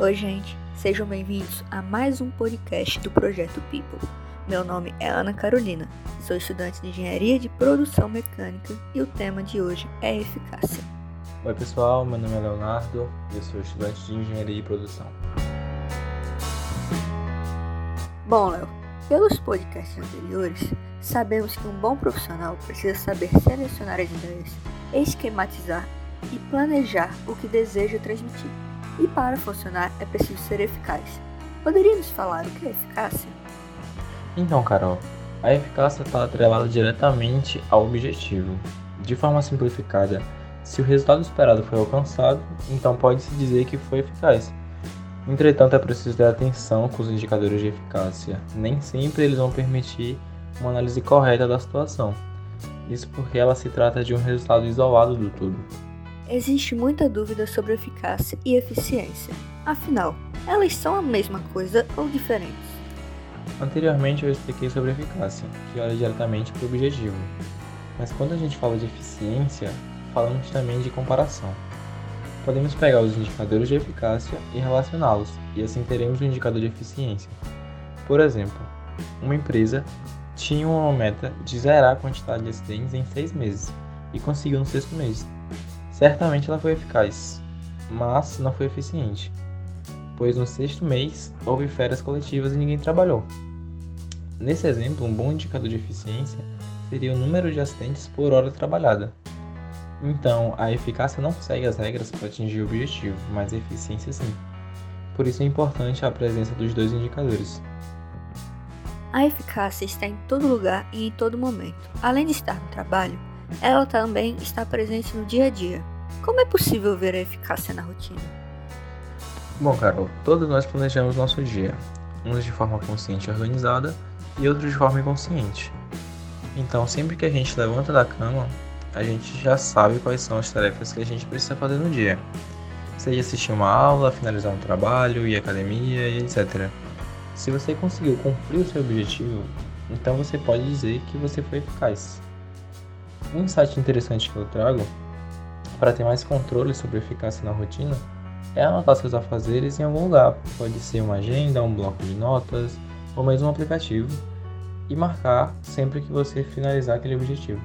Oi, gente, sejam bem-vindos a mais um podcast do Projeto People. Meu nome é Ana Carolina, sou estudante de Engenharia de Produção Mecânica e o tema de hoje é eficácia. Oi, pessoal, meu nome é Leonardo e eu sou estudante de Engenharia de Produção. Bom, Léo, pelos podcasts anteriores, sabemos que um bom profissional precisa saber selecionar as ideias, esquematizar e planejar o que deseja transmitir. E para funcionar é preciso ser eficaz. Poderia nos falar o que é eficácia? Então, Carol, a eficácia está atrelada diretamente ao objetivo. De forma simplificada, se o resultado esperado foi alcançado, então pode-se dizer que foi eficaz. Entretanto, é preciso ter atenção com os indicadores de eficácia. Nem sempre eles vão permitir uma análise correta da situação. Isso porque ela se trata de um resultado isolado do todo. Existe muita dúvida sobre eficácia e eficiência. Afinal, elas são a mesma coisa ou diferentes? Anteriormente eu expliquei sobre eficácia, que olha diretamente para o objetivo. Mas quando a gente fala de eficiência, falamos também de comparação. Podemos pegar os indicadores de eficácia e relacioná-los, e assim teremos um indicador de eficiência. Por exemplo, uma empresa tinha uma meta de zerar a quantidade de acidentes em seis meses e conseguiu no sexto mês. Certamente ela foi eficaz, mas não foi eficiente, pois no sexto mês houve férias coletivas e ninguém trabalhou. Nesse exemplo, um bom indicador de eficiência seria o número de acidentes por hora trabalhada. Então, a eficácia não segue as regras para atingir o objetivo, mas a eficiência sim. Por isso é importante a presença dos dois indicadores. A eficácia está em todo lugar e em todo momento. Além de estar no trabalho, ela também está presente no dia a dia. Como é possível ver a eficácia na rotina? Bom, Carol, todos nós planejamos nosso dia, uns de forma consciente e organizada e outros de forma inconsciente. Então, sempre que a gente levanta da cama, a gente já sabe quais são as tarefas que a gente precisa fazer no dia. Seja assistir uma aula, finalizar um trabalho, ir à academia e etc. Se você conseguiu cumprir o seu objetivo, então você pode dizer que você foi eficaz. Um insight interessante que eu trago para ter mais controle sobre a eficácia na rotina é anotar seus afazeres em algum lugar. Pode ser uma agenda, um bloco de notas ou mesmo um aplicativo e marcar sempre que você finalizar aquele objetivo.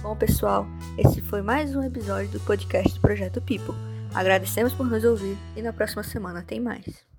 Bom, pessoal, esse foi mais um episódio do podcast do Projeto People. Agradecemos por nos ouvir e na próxima semana tem mais.